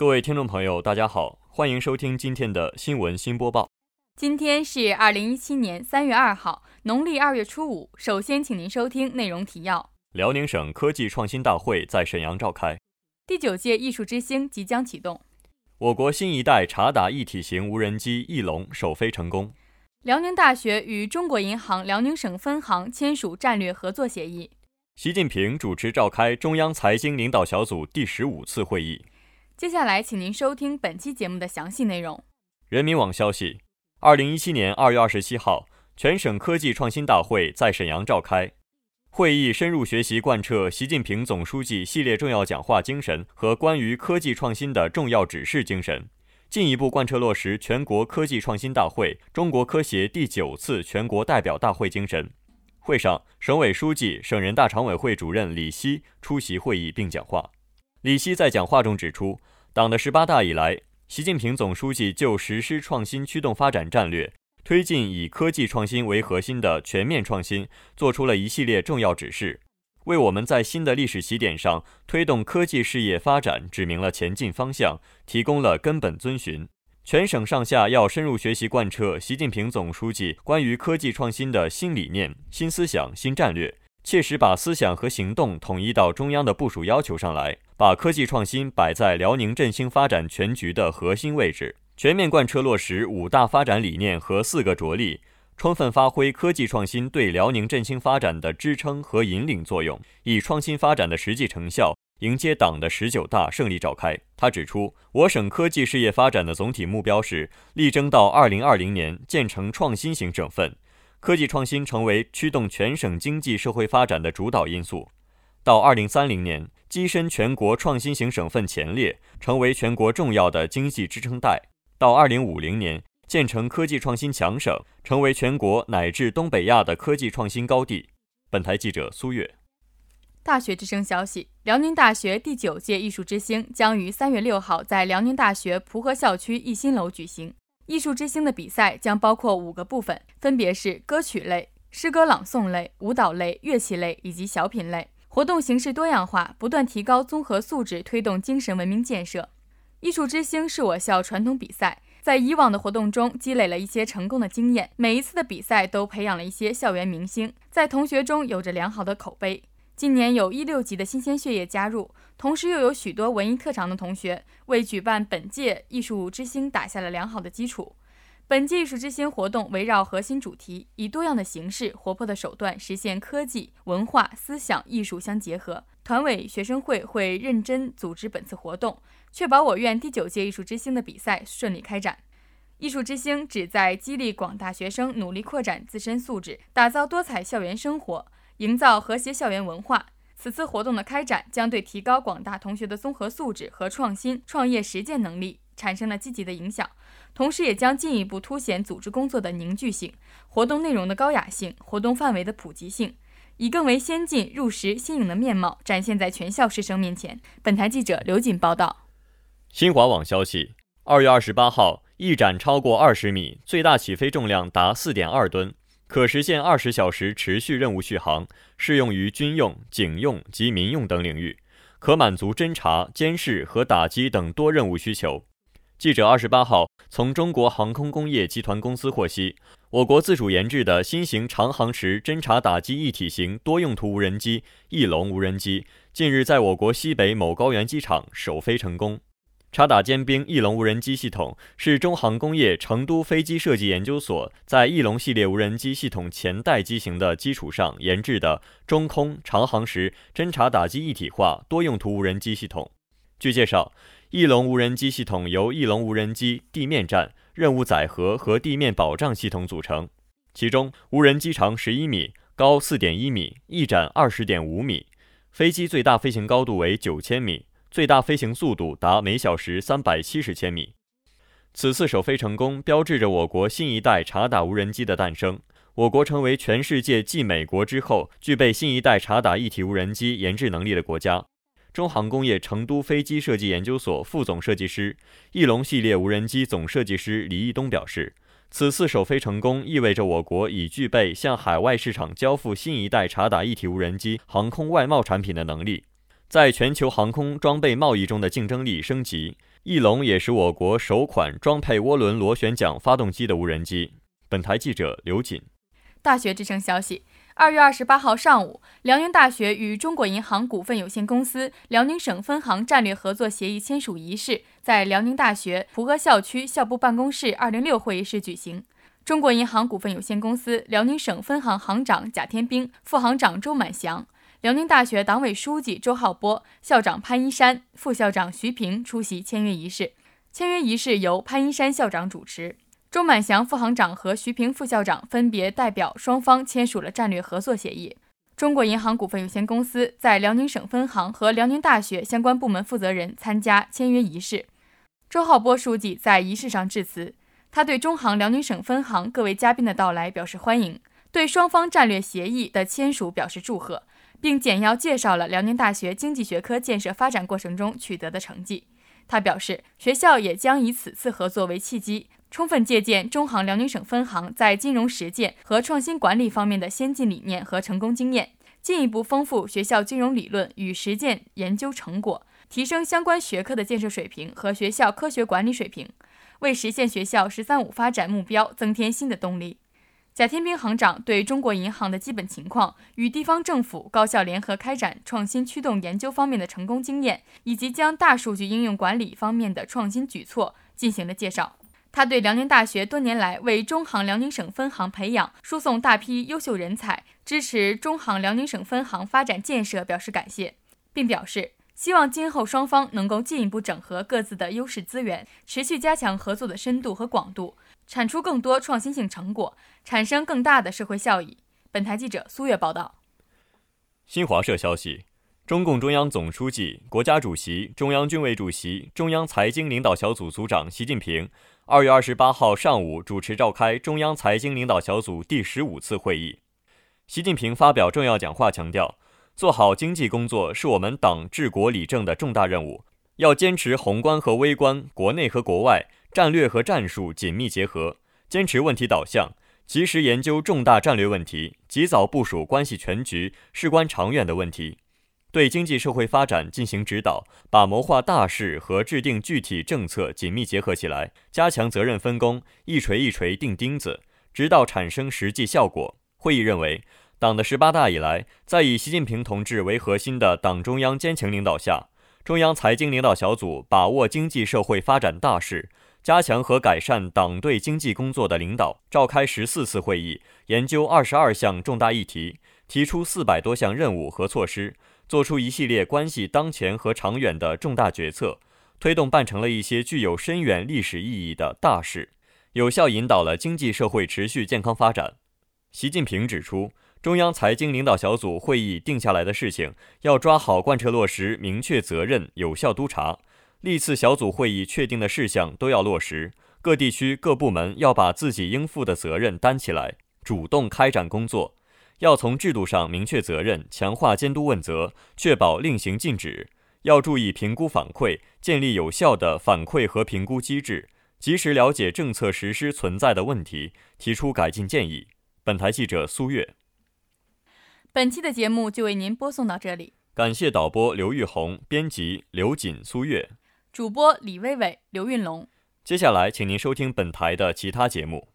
各位听众朋友，大家好，欢迎收听今天的新闻新播报。今天是二零一七年三月二号，农历二月初五。首先，请您收听内容提要：辽宁省科技创新大会在沈阳召开；第九届艺术之星即将启动；我国新一代察打一体型无人机“翼龙”首飞成功；辽宁大学与中国银行辽宁省分行签署战略合作协议；习近平主持召开中央财经领导小组第十五次会议。接下来，请您收听本期节目的详细内容。人民网消息：二零一七年二月二十七号，全省科技创新大会在沈阳召开。会议深入学习贯彻习近平总书记系列重要讲话精神和关于科技创新的重要指示精神，进一步贯彻落实全国科技创新大会中国科协第九次全国代表大会精神。会上，省委书记、省人大常委会主任李希出席会议并讲话。李希在讲话中指出。党的十八大以来，习近平总书记就实施创新驱动发展战略，推进以科技创新为核心的全面创新，作出了一系列重要指示，为我们在新的历史起点上推动科技事业发展指明了前进方向，提供了根本遵循。全省上下要深入学习贯彻习近平总书记关于科技创新的新理念、新思想、新战略。切实把思想和行动统一到中央的部署要求上来，把科技创新摆在辽宁振兴发展全局的核心位置，全面贯彻落实五大发展理念和四个着力，充分发挥科技创新对辽宁振兴发展的支撑和引领作用，以创新发展的实际成效迎接党的十九大胜利召开。他指出，我省科技事业发展的总体目标是力争到二零二零年建成创新型省份。科技创新成为驱动全省经济社会发展的主导因素，到二零三零年跻身全国创新型省份前列，成为全国重要的经济支撑带；到二零五零年建成科技创新强省，成为全国乃至东北亚的科技创新高地。本台记者苏月。大学之声消息：辽宁大学第九届艺术之星将于三月六号在辽宁大学蒲河校区一新楼举行。艺术之星的比赛将包括五个部分，分别是歌曲类、诗歌朗诵类、舞蹈类、乐器类以及小品类。活动形式多样化，不断提高综合素质，推动精神文明建设。艺术之星是我校传统比赛，在以往的活动中积累了一些成功的经验。每一次的比赛都培养了一些校园明星，在同学中有着良好的口碑。今年有一六级的新鲜血液加入，同时又有许多文艺特长的同学，为举办本届艺术之星打下了良好的基础。本届艺术之星活动围绕核心主题，以多样的形式、活泼的手段，实现科技、文化、思想、艺术相结合。团委、学生会会认真组织本次活动，确保我院第九届艺术之星的比赛顺利开展。艺术之星旨在激励广大学生努力扩展自身素质，打造多彩校园生活。营造和谐校园文化。此次活动的开展将对提高广大同学的综合素质和创新创业实践能力产生了积极的影响，同时也将进一步凸显组织工作的凝聚性、活动内容的高雅性、活动范围的普及性，以更为先进、入时、新颖的面貌展现在全校师生面前。本台记者刘锦报道。新华网消息：二月二十八号，翼展超过二十米，最大起飞重量达四点二吨。可实现二十小时持续任务续航，适用于军用、警用及民用等领域，可满足侦察、监视和打击等多任务需求。记者二十八号从中国航空工业集团公司获悉，我国自主研制的新型长航时侦察打击一体型多用途无人机“翼龙”无人机，近日在我国西北某高原机场首飞成功。察打尖兵翼龙无人机系统是中航工业成都飞机设计研究所在翼龙系列无人机系统前代机型的基础上研制的中空长航时侦察打击一体化多用途无人机系统。据介绍，翼龙无人机系统由翼龙无人机地面站、任务载荷和地面保障系统组成，其中无人机长十一米，高四点一米，翼展二十点五米，飞机最大飞行高度为九千米。最大飞行速度达每小时三百七十千米。此次首飞成功，标志着我国新一代察打无人机的诞生。我国成为全世界继美国之后具备新一代察打一体无人机研制能力的国家。中航工业成都飞机设计研究所副总设计师、翼龙系列无人机总设计师李义东表示，此次首飞成功意味着我国已具备向海外市场交付新一代察打一体无人机航空外贸产品的能力。在全球航空装备贸易中的竞争力升级，翼龙也是我国首款装配涡轮螺旋桨发动机的无人机。本台记者刘锦。大学之声消息：二月二十八号上午，辽宁大学与中国银行股份有限公司辽宁省分行战略合作协议签署仪式在辽宁大学蒲河校区校部办公室二零六会议室举行。中国银行股份有限公司辽宁省分行行长贾天兵、副行长周满祥。辽宁大学党委书记周浩波、校长潘一山、副校长徐平出席签约仪式。签约仪式由潘一山校长主持，周满祥副行长和徐平副校长分别代表双方签署了战略合作协议。中国银行股份有限公司在辽宁省分行和辽宁大学相关部门负责人参加签约仪式。周浩波书记在仪式上致辞，他对中行辽宁省分行各位嘉宾的到来表示欢迎，对双方战略协议的签署表示祝贺。并简要介绍了辽宁大学经济学科建设发展过程中取得的成绩。他表示，学校也将以此次合作为契机，充分借鉴中行辽宁省分行在金融实践和创新管理方面的先进理念和成功经验，进一步丰富学校金融理论与实践研究成果，提升相关学科的建设水平和学校科学管理水平，为实现学校“十三五”发展目标增添新的动力。贾天兵行长对中国银行的基本情况、与地方政府高校联合开展创新驱动研究方面的成功经验，以及将大数据应用管理方面的创新举措进行了介绍。他对辽宁大学多年来为中行辽宁省分行培养、输送大批优秀人才，支持中行辽宁省分行发展建设表示感谢，并表示希望今后双方能够进一步整合各自的优势资源，持续加强合作的深度和广度。产出更多创新性成果，产生更大的社会效益。本台记者苏月报道。新华社消息：中共中央总书记、国家主席、中央军委主席、中央财经领导小组组长习近平二月二十八号上午主持召开中央财经领导小组第十五次会议。习近平发表重要讲话，强调，做好经济工作是我们党治国理政的重大任务，要坚持宏观和微观、国内和国外。战略和战术紧密结合，坚持问题导向，及时研究重大战略问题，及早部署关系全局、事关长远的问题，对经济社会发展进行指导，把谋划大事和制定具体政策紧密结合起来，加强责任分工，一锤一锤钉钉子，直到产生实际效果。会议认为，党的十八大以来，在以习近平同志为核心的党中央坚强领导下，中央财经领导小组把握经济社会发展大势。加强和改善党对经济工作的领导，召开十四次会议，研究二十二项重大议题，提出四百多项任务和措施，作出一系列关系当前和长远的重大决策，推动办成了一些具有深远历史意义的大事，有效引导了经济社会持续健康发展。习近平指出，中央财经领导小组会议定下来的事情，要抓好贯彻落实，明确责任，有效督查。历次小组会议确定的事项都要落实，各地区各部门要把自己应负的责任担起来，主动开展工作。要从制度上明确责任，强化监督问责，确保令行禁止。要注意评估反馈，建立有效的反馈和评估机制，及时了解政策实施存在的问题，提出改进建议。本台记者苏月。本期的节目就为您播送到这里，感谢导播刘玉红，编辑刘锦、苏月。主播李薇薇、刘运龙。接下来，请您收听本台的其他节目。